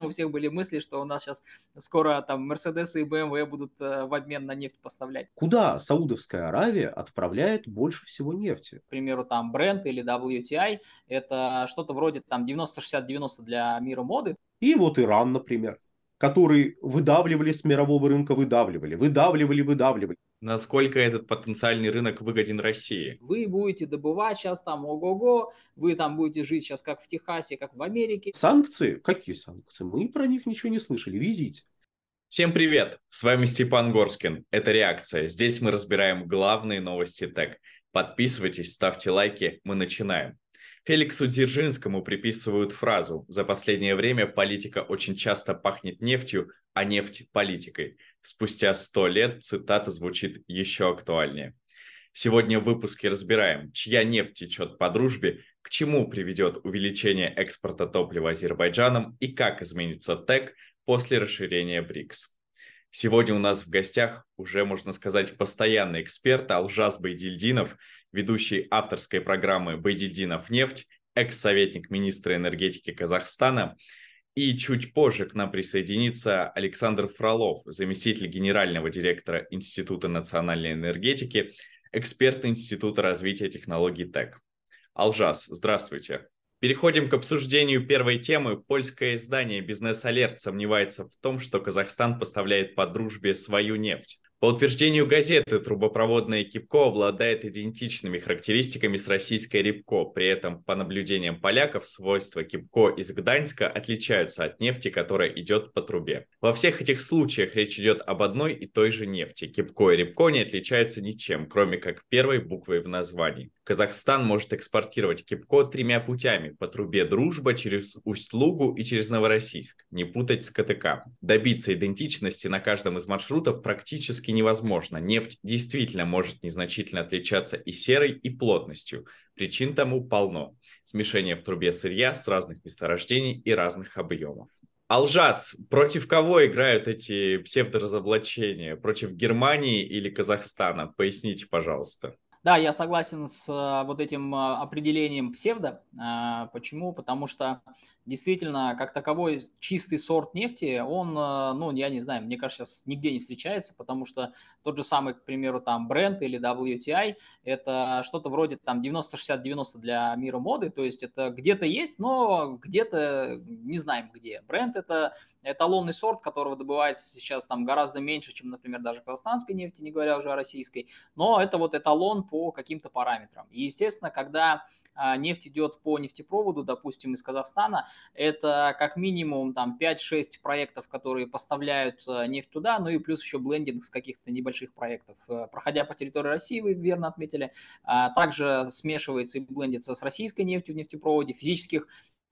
у всех были мысли, что у нас сейчас скоро там Мерседесы и БМВ будут э, в обмен на нефть поставлять. Куда Саудовская Аравия отправляет больше всего нефти? К примеру, там Brent или WTI, это что-то вроде там 90-60-90 для мира моды. И вот Иран, например который выдавливали с мирового рынка, выдавливали, выдавливали, выдавливали. Насколько этот потенциальный рынок выгоден России? Вы будете добывать сейчас там ого-го, вы там будете жить сейчас как в Техасе, как в Америке. Санкции? Какие санкции? Мы про них ничего не слышали. Везите. Всем привет! С вами Степан Горскин. Это «Реакция». Здесь мы разбираем главные новости ТЭК. Подписывайтесь, ставьте лайки. Мы начинаем. Феликсу Дзержинскому приписывают фразу «За последнее время политика очень часто пахнет нефтью, а нефть – политикой». Спустя сто лет цитата звучит еще актуальнее. Сегодня в выпуске разбираем, чья нефть течет по дружбе, к чему приведет увеличение экспорта топлива Азербайджаном и как изменится ТЭК после расширения БРИКС. Сегодня у нас в гостях уже, можно сказать, постоянный эксперт Алжас Байдильдинов, ведущий авторской программы «Байдильдинов нефть», экс-советник министра энергетики Казахстана. И чуть позже к нам присоединится Александр Фролов, заместитель генерального директора Института национальной энергетики, эксперт Института развития технологий ТЭК. Алжас, здравствуйте. Переходим к обсуждению первой темы. Польское издание «Бизнес Алерт» сомневается в том, что Казахстан поставляет по дружбе свою нефть. По утверждению газеты, трубопроводная Кипко обладает идентичными характеристиками с российской Рибко. При этом, по наблюдениям поляков, свойства Кипко из Гданьска отличаются от нефти, которая идет по трубе. Во всех этих случаях речь идет об одной и той же нефти. Кипко и Рибко не отличаются ничем, кроме как первой буквой в названии. Казахстан может экспортировать Кипко тремя путями. По трубе Дружба, через Усть-Лугу и через Новороссийск. Не путать с КТК. Добиться идентичности на каждом из маршрутов практически невозможно. Нефть действительно может незначительно отличаться и серой, и плотностью. Причин тому полно. Смешение в трубе сырья с разных месторождений и разных объемов. Алжас, против кого играют эти псевдоразоблачения? Против Германии или Казахстана? Поясните, пожалуйста. Да, я согласен с э, вот этим э, определением псевдо. А, почему? Потому что действительно, как таковой чистый сорт нефти, он, э, ну, я не знаю, мне кажется, сейчас нигде не встречается, потому что тот же самый, к примеру, там Brent или WTI, это что-то вроде там 90-60-90 для мира моды, то есть это где-то есть, но где-то не знаем где. Brent это эталонный сорт, которого добывается сейчас там гораздо меньше, чем, например, даже казахстанской нефти, не говоря уже о российской, но это вот эталон по каким-то параметрам. И, естественно, когда а, нефть идет по нефтепроводу, допустим, из Казахстана, это как минимум там 5-6 проектов, которые поставляют э, нефть туда, ну и плюс еще блендинг с каких-то небольших проектов. Э, проходя по территории России, вы верно отметили, а, также смешивается и блендится с российской нефтью в нефтепроводе, физических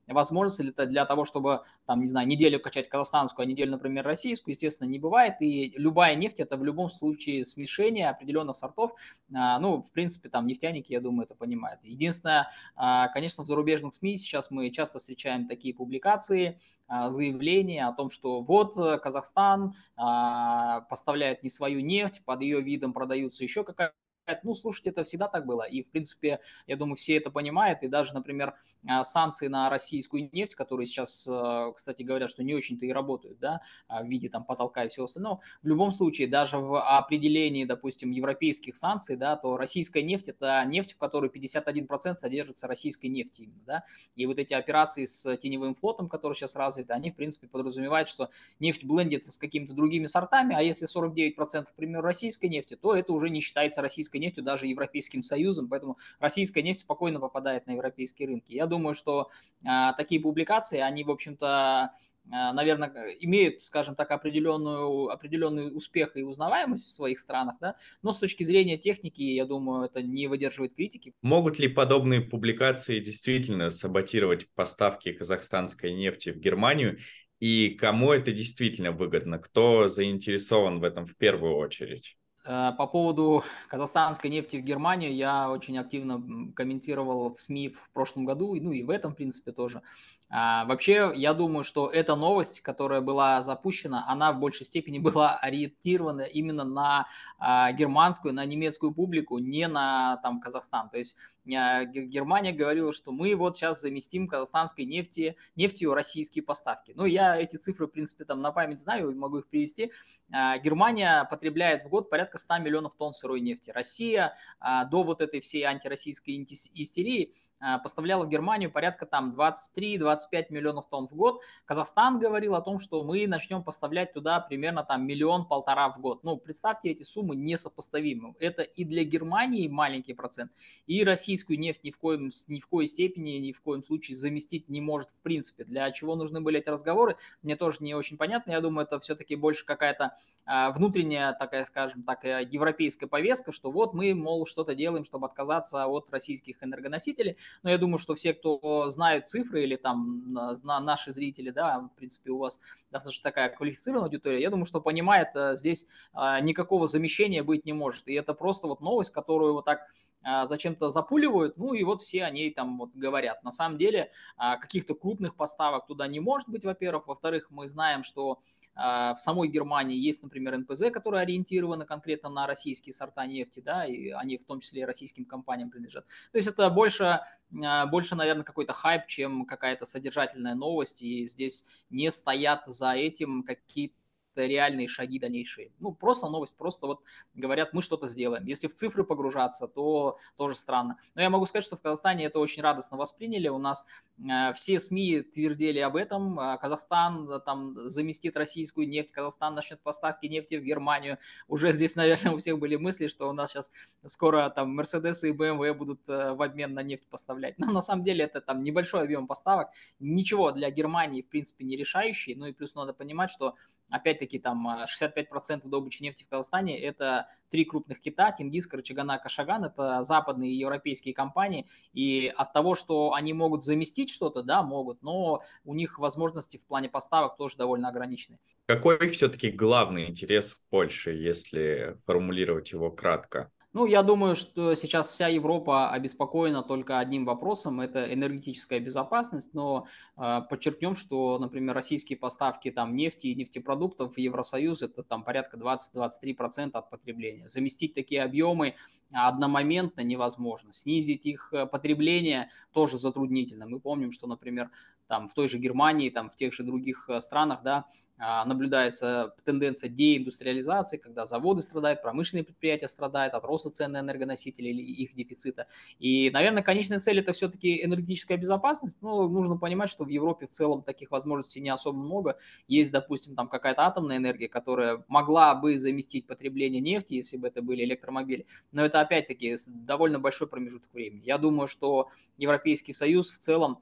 возможности для, для того, чтобы, там, не знаю, неделю качать казахстанскую, а неделю, например, российскую, естественно, не бывает. И любая нефть – это в любом случае смешение определенных сортов. А, ну, в принципе, там нефтяники, я думаю, это понимают. Единственное, а, конечно, в зарубежных СМИ сейчас мы часто встречаем такие публикации, а, заявления о том, что вот Казахстан поставляет не свою нефть, под ее видом продаются еще какая ну, слушайте, это всегда так было. И, в принципе, я думаю, все это понимают. И даже, например, а, санкции на российскую нефть, которые сейчас, а, кстати, говорят, что не очень-то и работают, да, а, в виде там потолка и всего остального. В любом случае, даже в определении, допустим, европейских санкций, да, то российская нефть – это нефть, в которой 51% содержится российской нефти именно, да. И вот эти операции с теневым флотом, которые сейчас развиты, они, в принципе, подразумевают, что нефть блендится с какими-то другими сортами, а если 49%, к примеру, российской нефти, то это уже не считается российской российской нефтью, даже Европейским Союзом, поэтому российская нефть спокойно попадает на европейские рынки. Я думаю, что а, такие публикации, они, в общем-то, а, наверное, имеют, скажем так, определенную, определенный успех и узнаваемость в своих странах, да, но с точки зрения техники, я думаю, это не выдерживает критики. Могут ли подобные публикации действительно саботировать поставки казахстанской нефти в Германию? И кому это действительно выгодно? Кто заинтересован в этом в первую очередь? Э, по поводу казахстанской нефти в Германию я очень активно комментировал в СМИ в прошлом году, ну и в этом, в принципе, тоже. А, вообще, я думаю, что эта новость, которая была запущена, она в большей степени была ориентирована именно на а, германскую, на немецкую публику, не на там, Казахстан. То есть а, Германия говорила, что мы вот сейчас заместим казахстанской нефти, нефтью российские поставки. Ну, я эти цифры, в принципе, там на память знаю, могу их привести. Германия потребляет в год порядка 100 миллионов тонн сырой нефти. Россия а, до вот этой всей антироссийской истерии поставляла в Германию порядка там 23-25 миллионов тонн в год. Казахстан говорил о том, что мы начнем поставлять туда примерно там миллион-полтора в год. Ну, представьте, эти суммы несопоставимы. Это и для Германии маленький процент, и российскую нефть ни в, коем, ни в коей степени, ни в коем случае заместить не может в принципе. Для чего нужны были эти разговоры, мне тоже не очень понятно. Я думаю, это все-таки больше какая-то а, внутренняя, такая, скажем так, э, европейская повестка, что вот мы, мол, что-то делаем, чтобы отказаться от российских энергоносителей. Но я думаю, что все, кто знают цифры или там наши зрители, да, в принципе, у вас достаточно такая квалифицированная аудитория, я думаю, что понимает, э, здесь а, никакого замещения быть не может. И это просто вот новость, которую вот так а, зачем-то запуливают, ну и вот все они там вот говорят. На самом деле а, каких-то крупных поставок туда не может быть, во-первых. Во-вторых, мы знаем, что в самой Германии есть, например, НПЗ, которые ориентированы конкретно на российские сорта нефти, да, и они в том числе и российским компаниям принадлежат. То есть это больше, а, больше наверное, какой-то хайп, чем какая-то содержательная новость, и здесь не стоят за этим какие-то реальные шаги дальнейшие. Ну, просто новость, просто вот говорят, мы что-то сделаем. Если в цифры погружаться, то тоже странно. Но я могу сказать, что в Казахстане это очень радостно восприняли. У нас э, все СМИ твердили об этом. Э, Казахстан э, там заместит российскую нефть, Казахстан начнет поставки нефти в Германию. Уже здесь, наверное, у всех были мысли, что у нас сейчас скоро там Мерседесы и БМВ будут в обмен на нефть поставлять. Но на самом деле это там небольшой объем поставок. Ничего для Германии, в принципе, не решающий. Ну и плюс надо понимать, что опять-таки там 65% добычи нефти в Казахстане это три крупных кита, Тингис, Карачагана, Кашаган, это западные европейские компании, и от того, что они могут заместить что-то, да, могут, но у них возможности в плане поставок тоже довольно ограничены. Какой все-таки главный интерес в Польше, если формулировать его кратко? Ну, я думаю, что сейчас вся Европа обеспокоена только одним вопросом – это энергетическая безопасность, но э, подчеркнем, что, например, российские поставки там, нефти и нефтепродуктов в Евросоюз – это там порядка 20-23% от потребления. Заместить такие объемы одномоментно невозможно. Снизить их э, потребление тоже затруднительно. Мы помним, что, например, там в той же Германии, там в тех же других э, странах, да, а, наблюдается тенденция деиндустриализации, когда заводы страдают, промышленные предприятия страдают от роста цен на энергоносители или их дефицита. И, наверное, конечная цель это все-таки энергетическая безопасность. Но нужно понимать, что в Европе в целом таких возможностей не особо много. Есть, допустим, там какая-то атомная энергия, которая могла бы заместить потребление нефти, если бы это были электромобили. Но это опять-таки довольно большой промежуток времени. Я думаю, что Европейский Союз в целом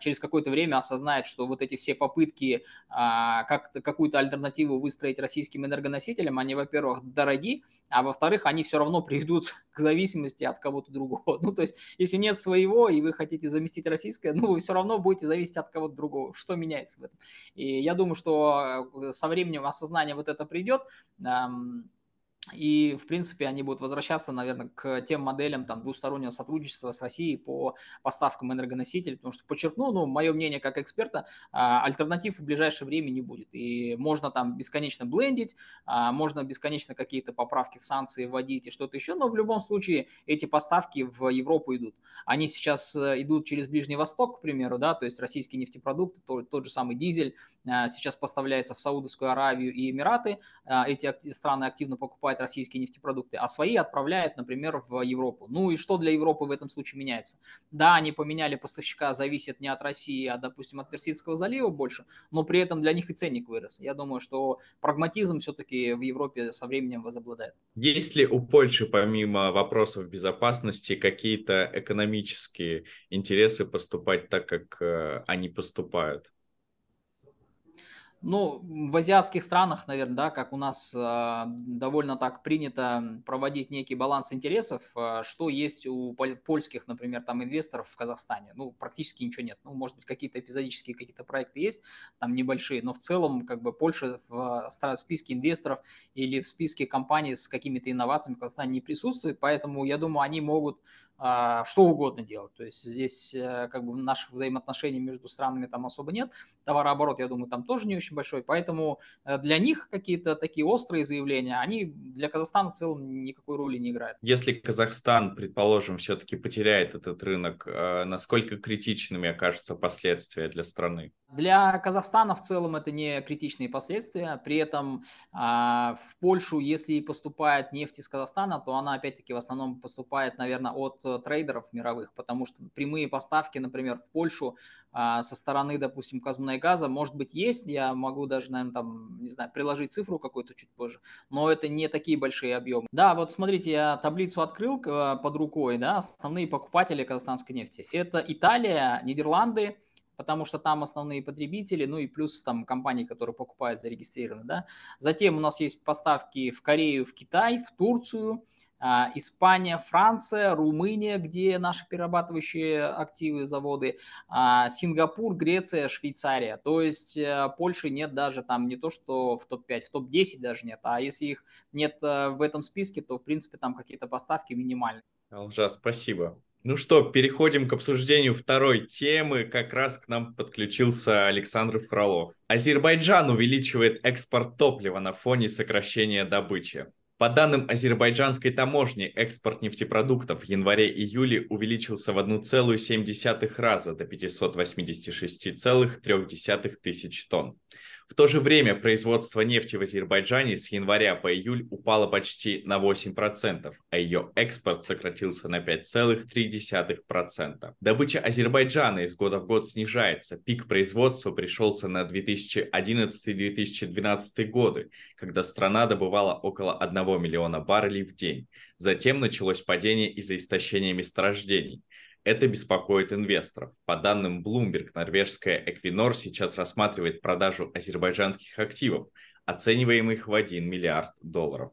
через какое-то время осознает, что вот эти все попытки а, как какую-то альтернативу выстроить российским энергоносителям, они, во-первых, дороги, а во-вторых, они все равно приведут к зависимости от кого-то другого. Ну, то есть, если нет своего, и вы хотите заместить российское, ну, вы все равно будете зависеть от кого-то другого. Что меняется в этом? И я думаю, что э, со временем осознание вот это придет. И, в принципе, они будут возвращаться, наверное, к тем моделям там, двустороннего сотрудничества с Россией по поставкам энергоносителей, потому что, подчеркну, ну, мое мнение как эксперта, а, альтернатив в ближайшее время не будет. И можно там бесконечно блендить, а, можно бесконечно какие-то поправки в санкции вводить и что-то еще, но в любом случае эти поставки в Европу идут. Они сейчас э, идут через Ближний Восток, к примеру, да, то есть российские нефтепродукты, тот, тот же самый дизель а, сейчас поставляется в Саудовскую Аравию и Эмираты. Эти страны активно покупают покупает российские нефтепродукты, а свои отправляет, например, в Европу. Ну и что для Европы в этом случае меняется? Да, они поменяли поставщика, зависит не от России, а, допустим, от Персидского залива больше, но при этом для них и ценник вырос. Я думаю, что прагматизм все-таки в Европе со временем возобладает. Есть ли у Польши, помимо вопросов безопасности, какие-то экономические интересы поступать так, как э, они поступают? Ну, в азиатских странах, наверное, да, как у нас э, довольно так принято проводить некий баланс интересов, э, что есть у польских, например, там инвесторов в Казахстане. Ну, практически ничего нет. Ну, может быть, какие-то эпизодические какие-то проекты есть, там небольшие, но в целом, как бы, Польша в, в списке инвесторов или в списке компаний с какими-то инновациями в Казахстане не присутствует, поэтому, я думаю, они могут что угодно делать. То есть здесь э, как бы наших взаимоотношений между странами там особо нет. Товарооборот, я думаю, там тоже не очень большой. Поэтому э, для них какие-то такие острые заявления, они для Казахстана в целом никакой роли не играют. Если Казахстан, предположим, все-таки потеряет этот рынок, э, насколько критичными окажутся последствия для страны? Для Казахстана в целом это не критичные последствия. При этом а, в Польшу, если поступает нефть из Казахстана, то она опять-таки в основном поступает, наверное, от трейдеров мировых, потому что прямые поставки, например, в Польшу а, со стороны, допустим, Казмунайгаза, может быть, есть. Я могу даже, наверное, там, не знаю, приложить цифру какую-то чуть позже, но это не такие большие объемы. Да, вот смотрите, я таблицу открыл э, под рукой, да, основные покупатели казахстанской нефти. Это Италия, Нидерланды, потому что там основные потребители, ну и плюс там компании, которые покупают, зарегистрированы, да. Затем у нас есть поставки в Корею, в Китай, в Турцию, а, Испания, Франция, Румыния, где наши перерабатывающие активы, заводы, а, Сингапур, Греция, Швейцария. То есть э, Польши нет даже там не то, что в топ-5, в топ-10 даже нет. А если их нет э, в этом списке, то в принципе там какие-то поставки минимальные. Алжа, спасибо. Ну что, переходим к обсуждению второй темы. Как раз к нам подключился Александр Фролов. Азербайджан увеличивает экспорт топлива на фоне сокращения добычи. По данным азербайджанской таможни, экспорт нефтепродуктов в январе-июле увеличился в 1,7 раза до 586,3 тысяч тонн. В то же время производство нефти в Азербайджане с января по июль упало почти на 8%, а ее экспорт сократился на 5,3%. Добыча Азербайджана из года в год снижается. Пик производства пришелся на 2011-2012 годы, когда страна добывала около 1 миллиона баррелей в день. Затем началось падение из-за истощения месторождений. Это беспокоит инвесторов. По данным Bloomberg, норвежская Equinor сейчас рассматривает продажу азербайджанских активов, оцениваемых в 1 миллиард долларов.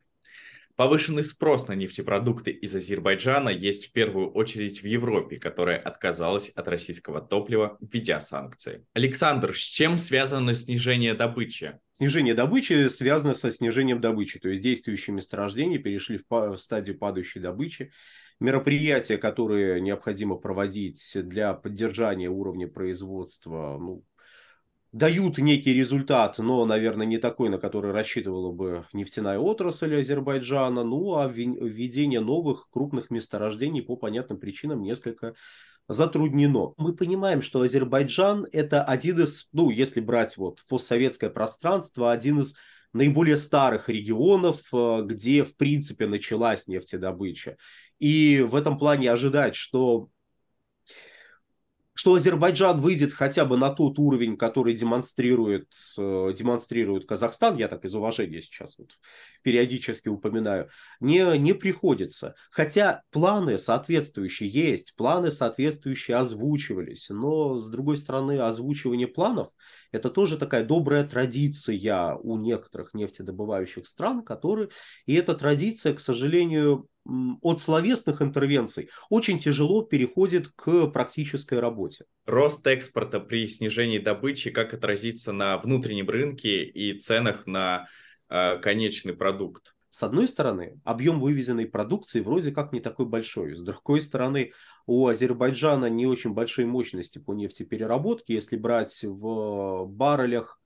Повышенный спрос на нефтепродукты из Азербайджана есть в первую очередь в Европе, которая отказалась от российского топлива, введя санкции. Александр, с чем связано снижение добычи? Снижение добычи связано со снижением добычи, то есть действующие месторождения перешли в стадию падающей добычи мероприятия, которые необходимо проводить для поддержания уровня производства, ну, дают некий результат, но, наверное, не такой, на который рассчитывала бы нефтяная отрасль Азербайджана. Ну, а введение новых крупных месторождений по понятным причинам несколько затруднено. Мы понимаем, что Азербайджан это один из, ну, если брать вот постсоветское пространство, один из наиболее старых регионов, э, где, в принципе, началась нефтедобыча. И в этом плане ожидать, что что Азербайджан выйдет хотя бы на тот уровень, который демонстрирует, э, демонстрирует Казахстан, я так из уважения сейчас вот периодически упоминаю, не, не приходится. Хотя планы соответствующие есть, планы соответствующие озвучивались, но с другой стороны озвучивание планов – это тоже такая добрая традиция у некоторых нефтедобывающих стран, которые, и эта традиция, к сожалению, от словесных интервенций очень тяжело переходит к практической работе. Рост экспорта при снижении добычи как отразится на внутреннем рынке и ценах на э, конечный продукт? С одной стороны, объем вывезенной продукции вроде как не такой большой. С другой стороны, у Азербайджана не очень большие мощности по нефтепереработке. Если брать в баррелях,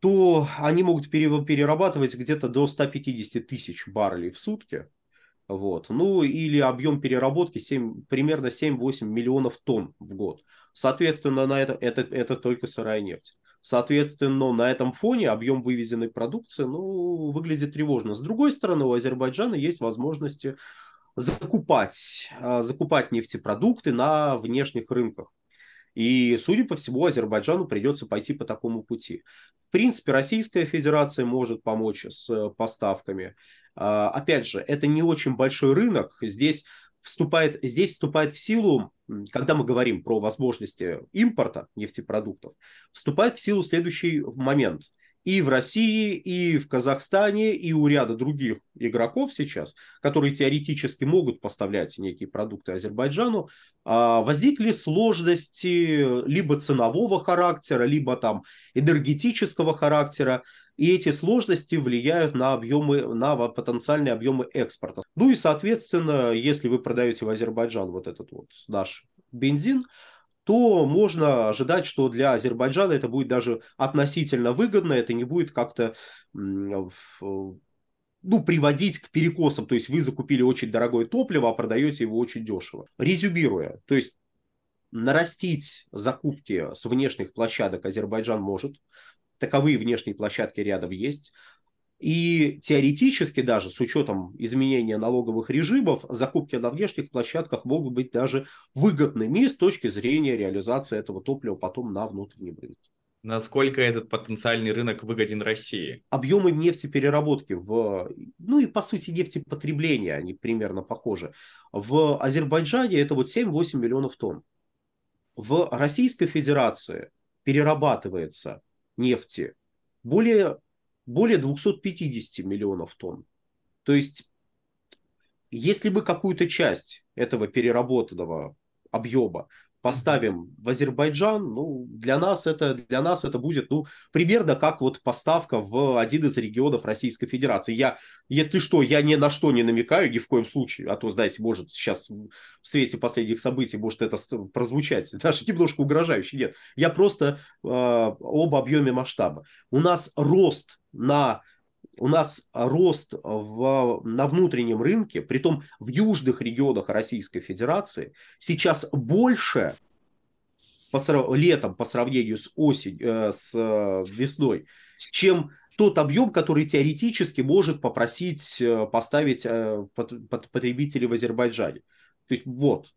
то они могут перерабатывать где-то до 150 тысяч баррелей в сутки. Вот. Ну или объем переработки 7, примерно 7-8 миллионов тонн в год. Соответственно, на это, это, это только сырая нефть. Соответственно, на этом фоне объем вывезенной продукции ну, выглядит тревожно. С другой стороны, у Азербайджана есть возможности закупать, а, закупать нефтепродукты на внешних рынках. И, судя по всему, Азербайджану придется пойти по такому пути. В принципе, Российская Федерация может помочь с поставками. А, опять же, это не очень большой рынок. Здесь вступает, здесь вступает в силу, когда мы говорим про возможности импорта нефтепродуктов, вступает в силу следующий момент – и в России, и в Казахстане, и у ряда других игроков сейчас, которые теоретически могут поставлять некие продукты Азербайджану, а, возникли сложности либо ценового характера, либо там энергетического характера, и эти сложности влияют на объемы, на потенциальные объемы экспорта. Ну и, соответственно, если вы продаете в Азербайджан вот этот вот наш бензин, то можно ожидать, что для Азербайджана это будет даже относительно выгодно, это не будет как-то ну, приводить к перекосам. То есть вы закупили очень дорогое топливо, а продаете его очень дешево. Резюмируя, то есть нарастить закупки с внешних площадок Азербайджан может. Таковые внешние площадки рядом есть. И теоретически даже с учетом изменения налоговых режимов, закупки на внешних площадках могут быть даже выгодными с точки зрения реализации этого топлива потом на внутреннем рынке. Насколько этот потенциальный рынок выгоден России? Объемы нефтепереработки в, ну и по сути нефтепотребления, они примерно похожи. В Азербайджане это вот 7-8 миллионов тонн. В Российской Федерации перерабатывается нефти более более 250 миллионов тонн. То есть, если мы какую-то часть этого переработанного объема поставим в Азербайджан, ну, для нас это, для нас это будет, ну, примерно как вот поставка в один из регионов Российской Федерации. Я, если что, я ни на что не намекаю, ни в коем случае, а то, знаете, может сейчас в свете последних событий может это прозвучать, даже немножко угрожающе, нет. Я просто э, об объеме масштаба. У нас рост на у нас рост в, на внутреннем рынке, при том в южных регионах Российской Федерации, сейчас больше по, летом по сравнению с осень, э, с э, весной, чем тот объем, который теоретически может попросить э, поставить потребители в Азербайджане. То есть вот.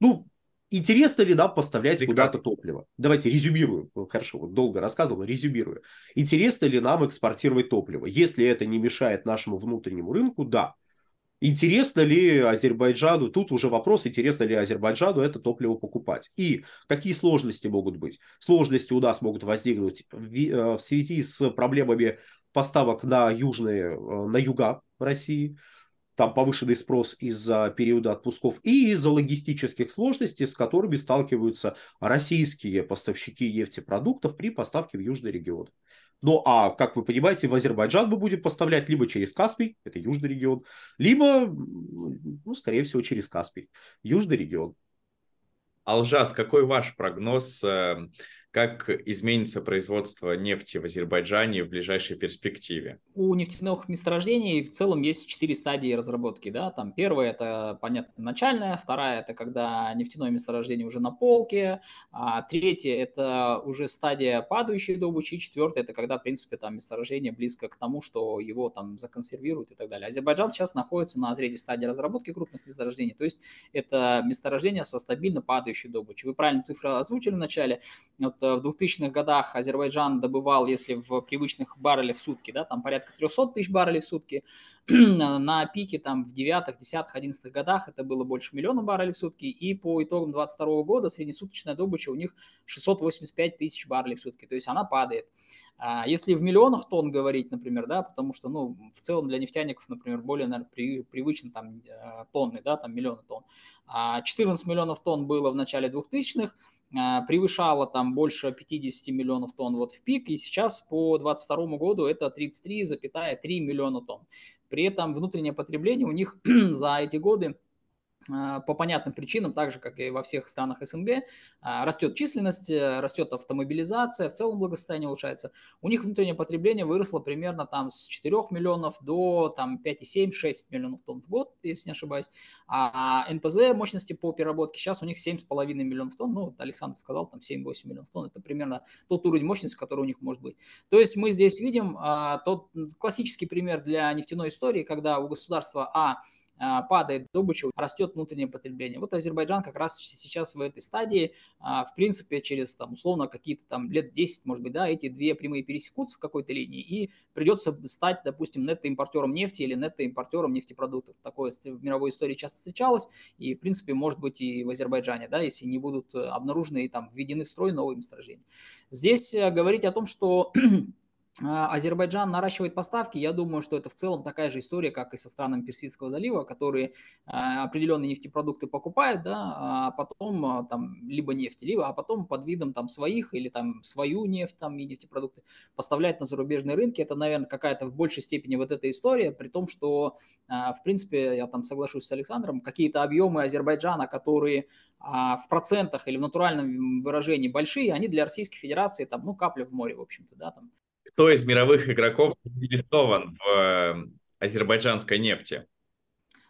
Ну, Интересно ли нам поставлять куда-то топливо? Давайте резюмирую. Хорошо, вот долго рассказывал, резюмирую. Интересно ли нам экспортировать топливо? Если это не мешает нашему внутреннему рынку, да. Интересно ли Азербайджану, тут уже вопрос, интересно ли Азербайджану это топливо покупать. И какие сложности могут быть? Сложности у нас могут возникнуть в, э, в связи с проблемами поставок на южные, э, на юга России там повышенный спрос из-за периода отпусков и из-за логистических сложностей, с которыми сталкиваются российские поставщики нефтепродуктов при поставке в южный регион. Ну, а, как вы понимаете, в Азербайджан мы будем поставлять либо через Каспий, это южный регион, либо, ну, скорее всего, через Каспий, южный регион. Алжас, какой ваш прогноз э, как изменится производство нефти в Азербайджане в ближайшей перспективе? У нефтяных месторождений в целом есть четыре стадии разработки. Да? Там первая – это, понятно, начальная, вторая – это когда нефтяное месторождение уже на полке, а третья – это уже стадия падающей добычи, и четвертая – это когда, в принципе, там месторождение близко к тому, что его там законсервируют и так далее. Азербайджан сейчас находится на третьей стадии разработки крупных месторождений, то есть это месторождение со стабильно падающей добычей. Вы правильно цифры озвучили в начале. Вот в 2000-х годах Азербайджан добывал, если в привычных баррелях в сутки, да, там порядка 300 тысяч баррелей в сутки, на пике там в 9 10 11 годах это было больше миллиона баррелей в сутки, и по итогам 2022 года среднесуточная добыча у них 685 тысяч баррелей в сутки, то есть она падает. А если в миллионах тонн говорить, например, да, потому что, ну, в целом для нефтяников, например, более, наверное, при, там э, тонны, да, там миллионы тонн. 14 а миллионов тонн было в начале 2000-х, а, превышала там больше 50 миллионов тонн вот в пик, и сейчас по 2022 году это 33,3 миллиона тонн. При этом внутреннее потребление у них за эти годы а, по понятным причинам, так же, как и во всех странах СНГ, а, растет численность, э, растет автомобилизация, в целом благосостояние улучшается. У них внутреннее потребление выросло примерно там с 4 миллионов до там 5,7-6 миллионов тонн в год, если не ошибаюсь. А НПЗ мощности по переработке сейчас у них 7,5 миллионов тонн. Ну, вот Александр сказал, там 7-8 миллионов тонн. Это примерно тот уровень мощности, который у них может быть. То есть мы здесь видим а, тот классический пример для нефтяной истории, когда у государства А а, падает добыча, растет внутреннее потребление. Вот Азербайджан как раз сейчас в этой стадии, а, в принципе, через там условно какие-то там лет 10, может быть, да, эти две прямые пересекутся в какой-то линии, и придется стать, допустим, нетто-импортером нефти или нетто-импортером нефтепродуктов. Такое в мировой истории часто встречалось, и, в принципе, может быть и в Азербайджане, да, если не будут э, обнаружены и там введены в строй новые месторождения. Здесь э, говорить о том, что а, Азербайджан наращивает поставки, я думаю, что это в целом такая же история, как и со странами Персидского залива, которые а, определенные нефтепродукты покупают, да, а потом а, там либо нефть, либо, а потом под видом там своих или там свою нефть там и нефтепродукты поставляют на зарубежные рынки. Это, наверное, какая-то в большей степени вот эта история, при том, что, в принципе, я там соглашусь с Александром, какие-то объемы Азербайджана, которые в процентах или в натуральном выражении большие, они для Российской Федерации там, ну, капля в море, в общем-то, да, там кто из мировых игроков заинтересован в э, азербайджанской нефти?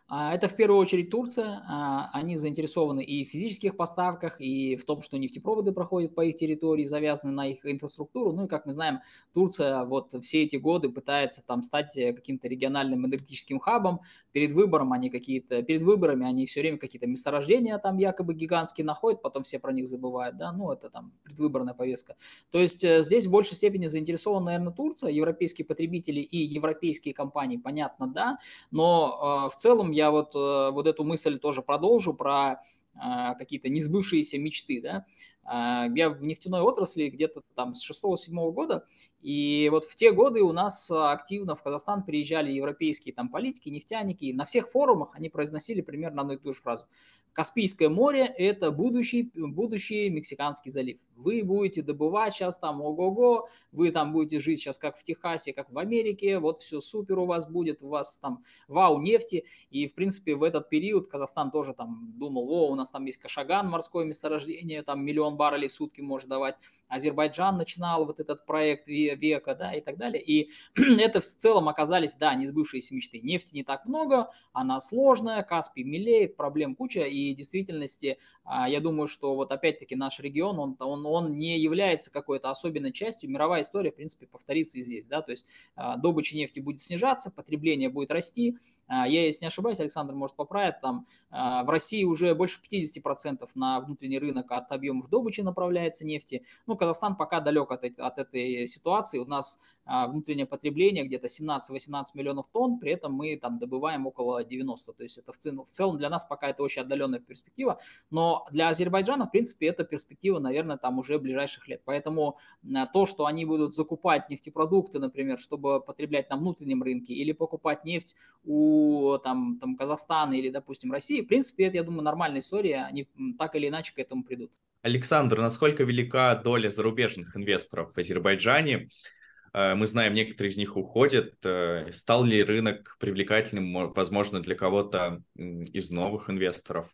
А, это в первую очередь Турция. А, они заинтересованы и в физических поставках, и в том, что нефтепроводы проходят по их территории, завязаны на их инфраструктуру. Ну и, как мы знаем, Турция вот все эти годы пытается там стать каким-то региональным энергетическим хабом. Перед выбором они какие-то, перед выборами они все время какие-то месторождения там якобы гигантские находят, потом все про них забывают, да, ну это там предвыборная повестка. То есть э, здесь в большей степени заинтересована, наверное, Турция, европейские потребители и европейские компании, понятно, да, но э, в целом я вот, э, вот эту мысль тоже продолжу про э, какие-то несбывшиеся мечты, да. Э, я в нефтяной отрасли где-то там с 6-7 года, и вот в те годы у нас активно в Казахстан приезжали европейские там политики, нефтяники, и на всех форумах они произносили примерно одну и ту же фразу. Каспийское море – это будущий, будущий Мексиканский залив. Вы будете добывать сейчас там ого-го, вы там будете жить сейчас как в Техасе, как в Америке, вот все супер у вас будет, у вас там вау нефти. И, в принципе, в этот период Казахстан тоже там думал, о, у нас там есть Кашаган, морское месторождение, там миллион баррелей в сутки может давать. Азербайджан начинал вот этот проект века, да, и так далее. И это в целом оказались, да, не сбывшиеся мечты. Нефти не так много, она сложная, Каспий мелеет, проблем куча, и и в действительности а, я думаю, что вот опять-таки наш регион, он, он, он не является какой-то особенной частью. Мировая история, в принципе, повторится и здесь. Да? То есть а, добыча нефти будет снижаться, потребление будет расти. А, я, если не ошибаюсь, Александр может поправить, там в России уже больше 50% на внутренний рынок от объемов добычи направляется нефти. Ну, Казахстан пока далек от, от этой ситуации. У нас а, внутреннее потребление где-то 17-18 миллионов тонн, при этом мы там добываем около 90. То есть это в целом, в целом для нас пока это очень отдаленная перспектива, но для Азербайджана, в принципе, это перспектива, наверное, там уже ближайших лет. Поэтому то, что они будут закупать нефтепродукты, например, чтобы потреблять на внутреннем рынке, или покупать нефть у там, там, Казахстана или, допустим, России, в принципе, это, я думаю, нормальная история, они так или иначе к этому придут. Александр, насколько велика доля зарубежных инвесторов в Азербайджане? Э, мы знаем, некоторые из них уходят. Э, стал ли рынок привлекательным, возможно, для кого-то из новых инвесторов?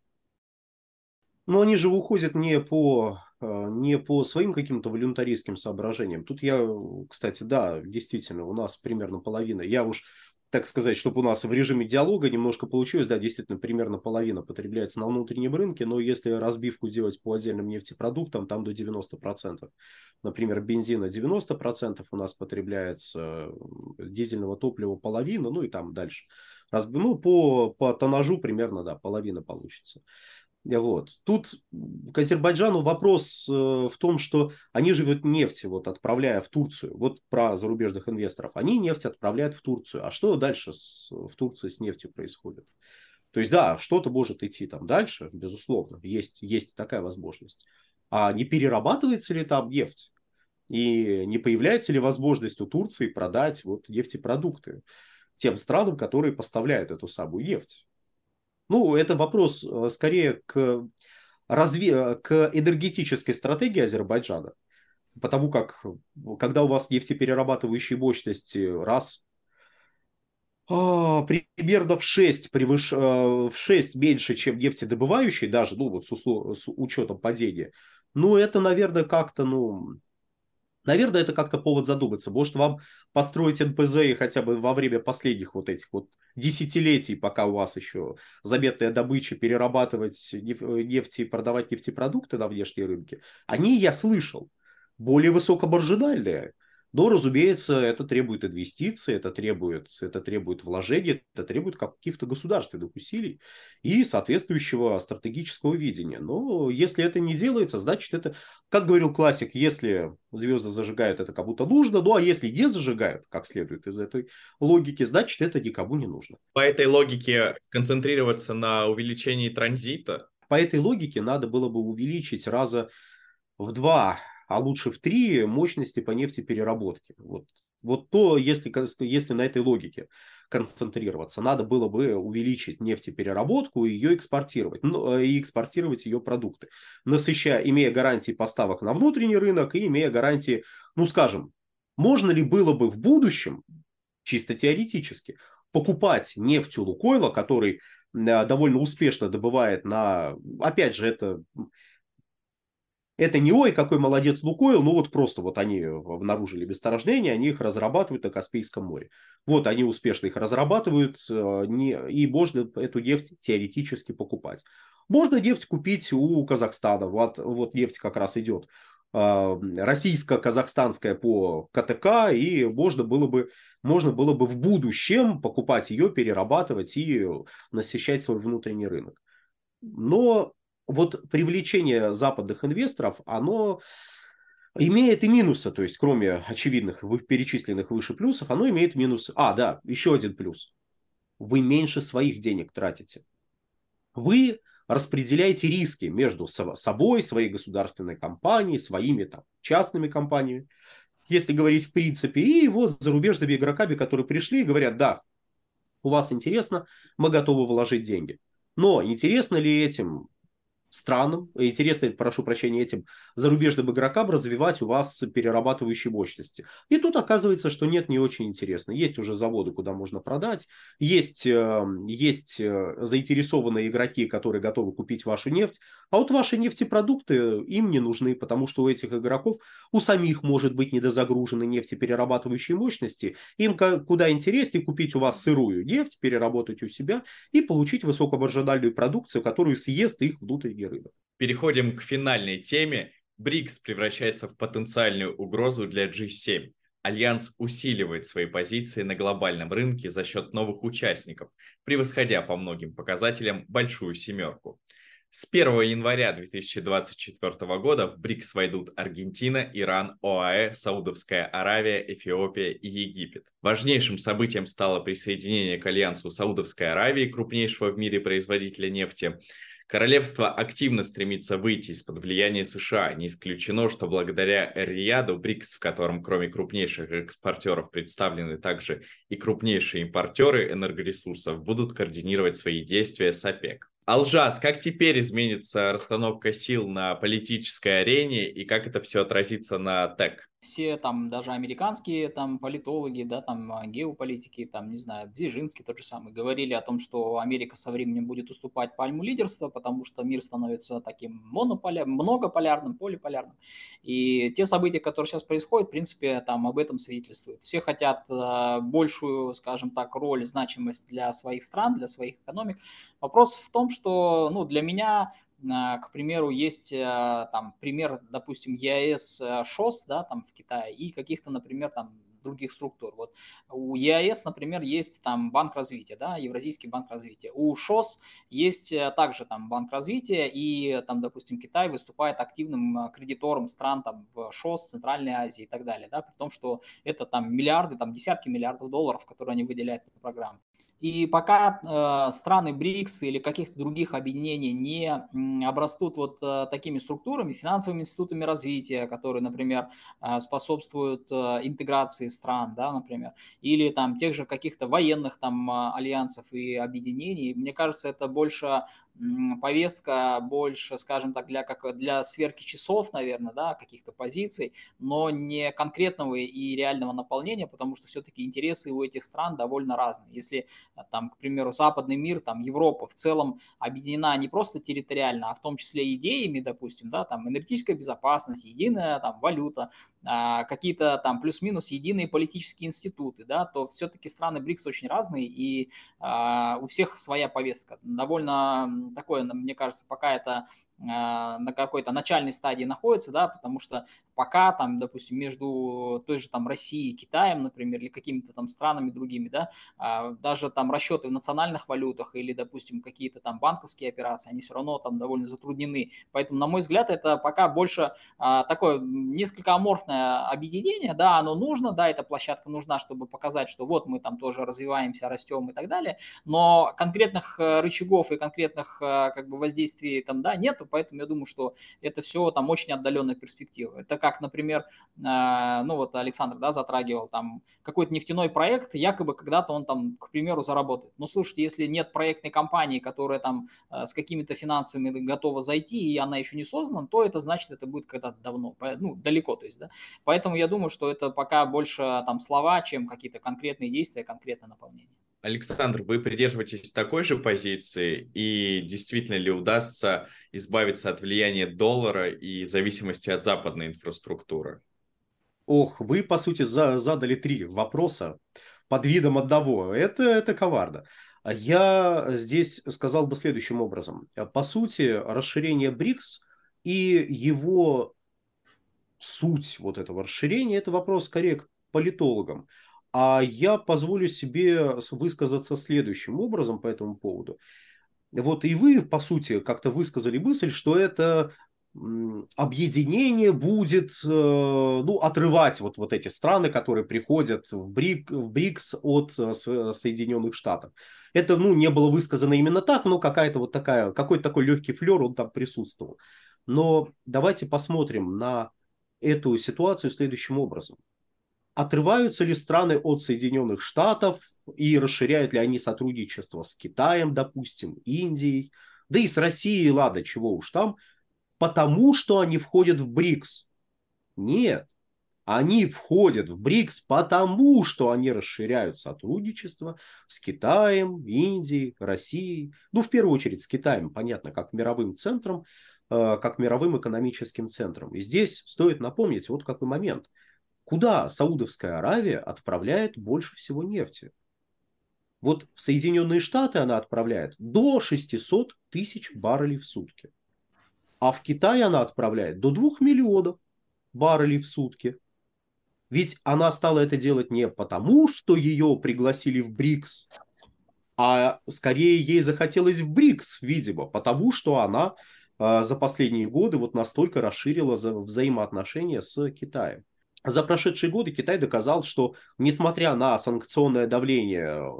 Но они же уходят не по, э, не по своим каким-то волюнтаристским соображениям. Тут я, кстати, да, действительно, у нас примерно половина. Я уж так сказать, чтобы у нас в режиме диалога немножко получилось, да, действительно, примерно половина потребляется на внутреннем рынке, но если разбивку делать по отдельным нефтепродуктам, там до 90%. Например, бензина 90% у нас потребляется, дизельного топлива половина, ну и там дальше. Ну, по, по тоннажу примерно, да, половина получится. Вот. Тут к Азербайджану вопрос э, в том, что они живут нефть, вот, отправляя в Турцию. Вот про зарубежных инвесторов. Они нефть отправляют в Турцию. А что дальше с, в Турции с нефтью происходит? То есть, да, что-то может идти там дальше, безусловно. Есть, есть такая возможность. А не перерабатывается ли там нефть? И не появляется ли возможность у Турции продать вот нефтепродукты тем странам, которые поставляют эту самую нефть? Ну, это вопрос э, скорее к, разве... к энергетической стратегии Азербайджана. Потому как, когда у вас нефтеперерабатывающие мощности раз а, примерно в 6, превыш... Э, в 6 меньше, чем нефтедобывающие, даже ну, вот с, услов... с учетом падения, ну, это, наверное, как-то, ну, Наверное, это как-то повод задуматься. Может, вам построить НПЗ и хотя бы во время последних вот этих вот десятилетий, пока у вас еще заметная добыча, перерабатывать нефть и продавать нефтепродукты на внешние рынки, они, я слышал, более высокомаржинальные. Но, разумеется, это требует инвестиций, это требует, это требует вложений, это требует каких-то государственных усилий и соответствующего стратегического видения. Но если это не делается, значит это, как говорил классик, если звезды зажигают, это кому-то нужно, ну а если не зажигают, как следует из этой логики, значит это никому не нужно. По этой логике сконцентрироваться на увеличении транзита? По этой логике надо было бы увеличить раза в два а лучше в три мощности по нефтепереработке. Вот, вот то, если, если на этой логике концентрироваться, надо было бы увеличить нефтепереработку и ее экспортировать, ну, э, и экспортировать ее продукты, насыщая, имея гарантии поставок на внутренний рынок и имея гарантии, ну скажем, можно ли было бы в будущем, чисто теоретически, покупать нефть у Лукойла, который э, довольно успешно добывает на, опять же, это это не ой, какой молодец Лукойл, ну вот просто вот они обнаружили месторождения, они их разрабатывают на Каспийском море. Вот они успешно их разрабатывают, э, и можно эту нефть теоретически покупать. Можно нефть купить у Казахстана, вот, вот нефть как раз идет э, российско-казахстанская по КТК, и можно было бы, можно было бы в будущем покупать ее, перерабатывать и насыщать свой внутренний рынок. Но вот привлечение западных инвесторов, оно имеет и минусы, то есть кроме очевидных перечисленных выше плюсов, оно имеет минусы. А, да, еще один плюс. Вы меньше своих денег тратите. Вы распределяете риски между собой, своей государственной компанией, своими там, частными компаниями, если говорить в принципе, и вот зарубежными игроками, которые пришли и говорят, да, у вас интересно, мы готовы вложить деньги. Но интересно ли этим странам, интересно, прошу прощения, этим зарубежным игрокам развивать у вас перерабатывающие мощности. И тут оказывается, что нет, не очень интересно. Есть уже заводы, куда можно продать, есть, эм, есть э, заинтересованные игроки, которые готовы купить вашу нефть, а вот ваши нефтепродукты им не нужны, потому что у этих игроков, у самих может быть недозагружены нефтеперерабатывающие мощности, им куда интереснее купить у вас сырую нефть, переработать у себя и получить высокомаржинальную продукцию, которую съест их внутренний среди рынок. Переходим к финальной теме. БРИКС превращается в потенциальную угрозу для G7. Альянс усиливает свои позиции на глобальном рынке за счет новых участников, превосходя по многим показателям большую семерку. С 1 января 2024 года в БРИКС войдут Аргентина, Иран, ОАЭ, Саудовская Аравия, Эфиопия и Египет. Важнейшим событием стало присоединение к Альянсу Саудовской Аравии, крупнейшего в мире производителя нефти, Королевство активно стремится выйти из-под влияния США. Не исключено, что благодаря Эр-Рияду, БРИКС, в котором кроме крупнейших экспортеров представлены также и крупнейшие импортеры энергоресурсов, будут координировать свои действия с ОПЕК. Алжас, как теперь изменится расстановка сил на политической арене и как это все отразится на ТЭК? Все там, даже американские там политологи, да, там а, геополитики, там, не знаю, Бзижинский тот же самый, говорили о том, что Америка со временем будет уступать пальму лидерства, потому что мир становится таким монополярным, многополярным, полиполярным. И те события, которые сейчас происходят, в принципе, там об этом свидетельствуют. Все хотят э, большую, скажем так, роль, значимость для своих стран, для своих экономик. Вопрос в том, что, ну, для меня к примеру, есть э, там пример, допустим, ЕАЭС э, ШОС, да, там в Китае, и каких-то, например, там других структур. Вот у ЕАЭС, например, есть там банк развития, да, Евразийский банк развития. У ШОС есть э, также там банк развития, и там, допустим, Китай выступает активным кредитором стран там в ШОС, Центральной Азии и так далее, да, при том, что это там миллиарды, там десятки миллиардов долларов, которые они выделяют на программу. И пока э, страны БРИКС или каких-то других объединений не обрастут вот э, такими структурами, финансовыми институтами развития, которые, например, э, способствуют э, интеграции стран, да, например, или там тех же каких-то военных там э, альянсов и объединений, мне кажется, это больше повестка больше, скажем так, для, как, для сверки часов, наверное, да, каких-то позиций, но не конкретного и реального наполнения, потому что все-таки интересы у этих стран довольно разные. Если, э, там, к примеру, западный мир, там, Европа в целом объединена не просто территориально, а в том числе идеями, допустим, да, там, энергетическая безопасность, единая там, валюта, а, какие-то там плюс-минус единые политические институты, да, то все-таки страны БРИКС очень разные, и а, у всех своя повестка. Довольно такое, мне кажется, пока это на какой-то начальной стадии находится, да, потому что пока там, допустим, между той же там Россией, Китаем, например, или какими-то там странами другими, да, а, даже там расчеты в национальных валютах или, допустим, какие-то там банковские операции, они все равно там довольно затруднены. Поэтому, на мой взгляд, это пока больше а, такое несколько аморфное объединение, да, оно нужно, да, эта площадка нужна, чтобы показать, что вот мы там тоже развиваемся, растем и так далее, но конкретных э, рычагов и конкретных э, как бы воздействий там, да, нету, поэтому я думаю, что это все там очень отдаленная перспектива. Это как, например, э, ну вот Александр, да, затрагивал там какой-то нефтяной проект, якобы когда-то он там, к примеру, заработает. Но слушайте, если нет проектной компании, которая там э, с какими-то финансами готова зайти, и она еще не создана, то это значит, это будет когда-то давно, ну, далеко, то есть, да. Поэтому я думаю, что это пока больше там слова, чем какие-то конкретные действия, конкретное наполнение. Александр, вы придерживаетесь такой же позиции и действительно ли удастся избавиться от влияния доллара и зависимости от западной инфраструктуры? Ох, вы, по сути, за, задали три вопроса под видом одного. Это, это коварно. Я здесь сказал бы следующим образом. По сути, расширение БРИКС и его суть вот этого расширения – это вопрос скорее к политологам. А я позволю себе высказаться следующим образом по этому поводу. Вот и вы, по сути, как-то высказали мысль, что это объединение будет э, ну, отрывать вот, вот эти страны, которые приходят в, БРИК, в БРИКС от э, Соединенных Штатов. Это ну, не было высказано именно так, но какая-то вот такая, какой-то такой легкий флер он там присутствовал. Но давайте посмотрим на эту ситуацию следующим образом отрываются ли страны от Соединенных Штатов и расширяют ли они сотрудничество с Китаем, допустим, Индией, да и с Россией, ладно, чего уж там, потому что они входят в БРИКС. Нет, они входят в БРИКС потому, что они расширяют сотрудничество с Китаем, Индией, Россией. Ну, в первую очередь с Китаем, понятно, как мировым центром, э, как мировым экономическим центром. И здесь стоит напомнить вот какой момент – Куда Саудовская Аравия отправляет больше всего нефти? Вот в Соединенные Штаты она отправляет до 600 тысяч баррелей в сутки. А в Китай она отправляет до 2 миллионов баррелей в сутки. Ведь она стала это делать не потому, что ее пригласили в БРИКС, а скорее ей захотелось в БРИКС, видимо, потому что она э, за последние годы вот настолько расширила за взаимоотношения с Китаем. За прошедшие годы Китай доказал, что несмотря на санкционное давление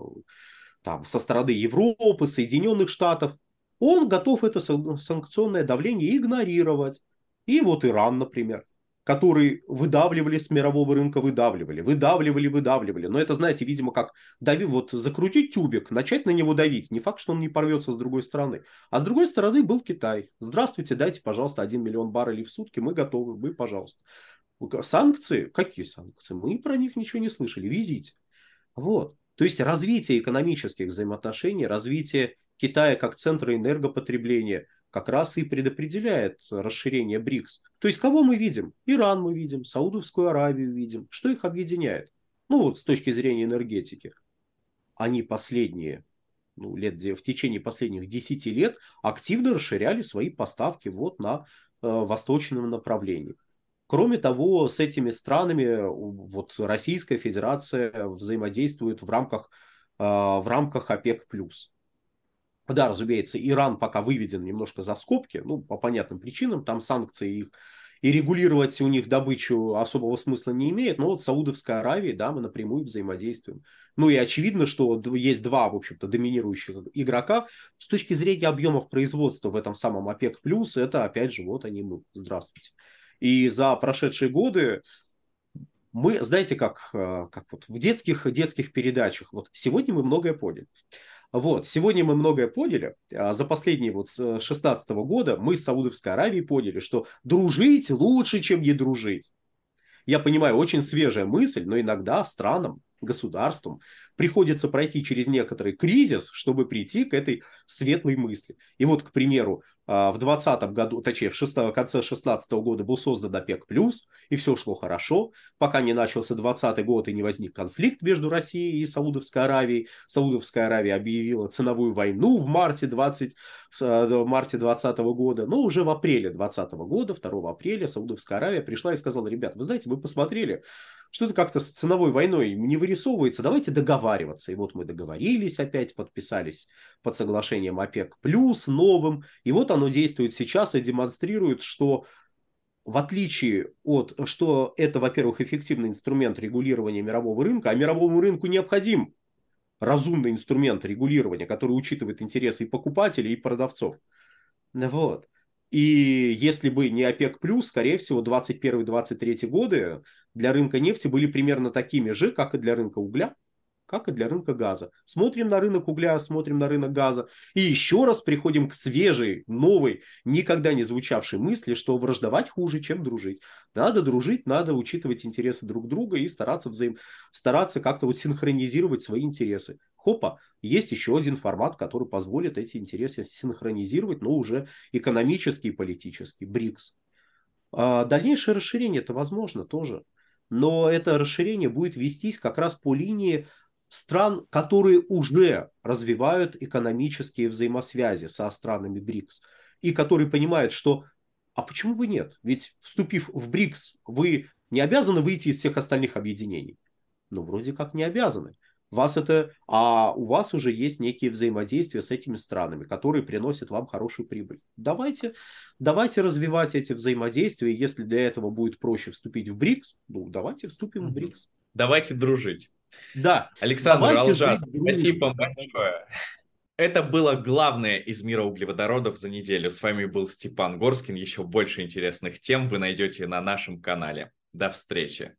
там, со стороны Европы, Соединенных Штатов, он готов это санкционное давление игнорировать. И вот Иран, например, который выдавливали с мирового рынка, выдавливали, выдавливали, выдавливали. Но это, знаете, видимо, как дави, вот закрутить тюбик, начать на него давить. Не факт, что он не порвется с другой стороны. А с другой стороны был Китай. Здравствуйте, дайте, пожалуйста, 1 миллион баррелей в сутки, мы готовы, вы, пожалуйста. Санкции? Какие санкции? Мы про них ничего не слышали. Везите. Вот. То есть развитие экономических взаимоотношений, развитие Китая как центра энергопотребления как раз и предопределяет расширение БРИКС. То есть кого мы видим? Иран мы видим, Саудовскую Аравию видим. Что их объединяет? Ну вот с точки зрения энергетики. Они последние ну, лет, в течение последних 10 лет активно расширяли свои поставки вот на э, восточном направлении. Кроме того, с этими странами вот Российская Федерация взаимодействует в рамках, а, в рамках ОПЕК+. Да, разумеется, Иран пока выведен немножко за скобки, ну, по понятным причинам, там санкции их и регулировать у них добычу особого смысла не имеет, но вот Саудовская Аравия, да, мы напрямую взаимодействуем. Ну и очевидно, что есть два, в общем-то, доминирующих игрока. С точки зрения объемов производства в этом самом ОПЕК+, это опять же вот они мы. Здравствуйте. И за прошедшие годы мы, знаете, как, э, как вот в детских, детских передачах, вот сегодня мы многое поняли. Вот, сегодня мы многое поняли. А за последние вот с 16 года мы с Саудовской Аравией поняли, что дружить лучше, чем не дружить. Я понимаю, очень свежая мысль, но иногда странам государствам приходится пройти через некоторый кризис, чтобы прийти к этой светлой мысли. И вот, к примеру, а, в 2020 году, точнее, в 6, конце 2016 года был создан ОПЕК+, и все шло хорошо, пока не начался 2020 год и не возник конфликт между Россией и Саудовской Аравией. Саудовская Аравия объявила ценовую войну в марте 20, в марте 2020 года, но уже в апреле 2020 года, 2 апреля, Саудовская Аравия пришла и сказала, ребят, вы знаете, мы посмотрели, что-то как-то с ценовой войной не вырисовывается, давайте договариваться. И вот мы договорились опять, подписались под соглашением ОПЕК плюс новым. И вот оно действует сейчас и демонстрирует, что в отличие от, что это, во-первых, эффективный инструмент регулирования мирового рынка, а мировому рынку необходим разумный инструмент регулирования, который учитывает интересы и покупателей, и продавцов. Вот. И если бы не ОПЕК+, скорее всего, 21-23 годы для рынка нефти были примерно такими же, как и для рынка угля, как и для рынка газа. Смотрим на рынок угля, смотрим на рынок газа. И еще раз приходим к свежей, новой, никогда не звучавшей мысли, что враждовать хуже, чем дружить. Надо дружить, надо учитывать интересы друг друга и стараться, взаим... стараться как-то вот синхронизировать свои интересы хопа, есть еще один формат, который позволит эти интересы синхронизировать, но уже экономический и политический, БРИКС. А дальнейшее расширение это возможно тоже, но это расширение будет вестись как раз по линии стран, которые уже развивают экономические взаимосвязи со странами БРИКС и которые понимают, что а почему бы нет? Ведь вступив в БРИКС, вы не обязаны выйти из всех остальных объединений. Ну, вроде как не обязаны вас это, а у вас уже есть некие взаимодействия с этими странами, которые приносят вам хорошую прибыль. Давайте, давайте развивать эти взаимодействия. Если для этого будет проще вступить в БРИКС, ну давайте вступим в БРИКС. Давайте дружить. Да. Александр Алжас, спасибо большое. Это было главное из мира углеводородов за неделю. С вами был Степан Горскин. Еще больше интересных тем вы найдете на нашем канале. До встречи.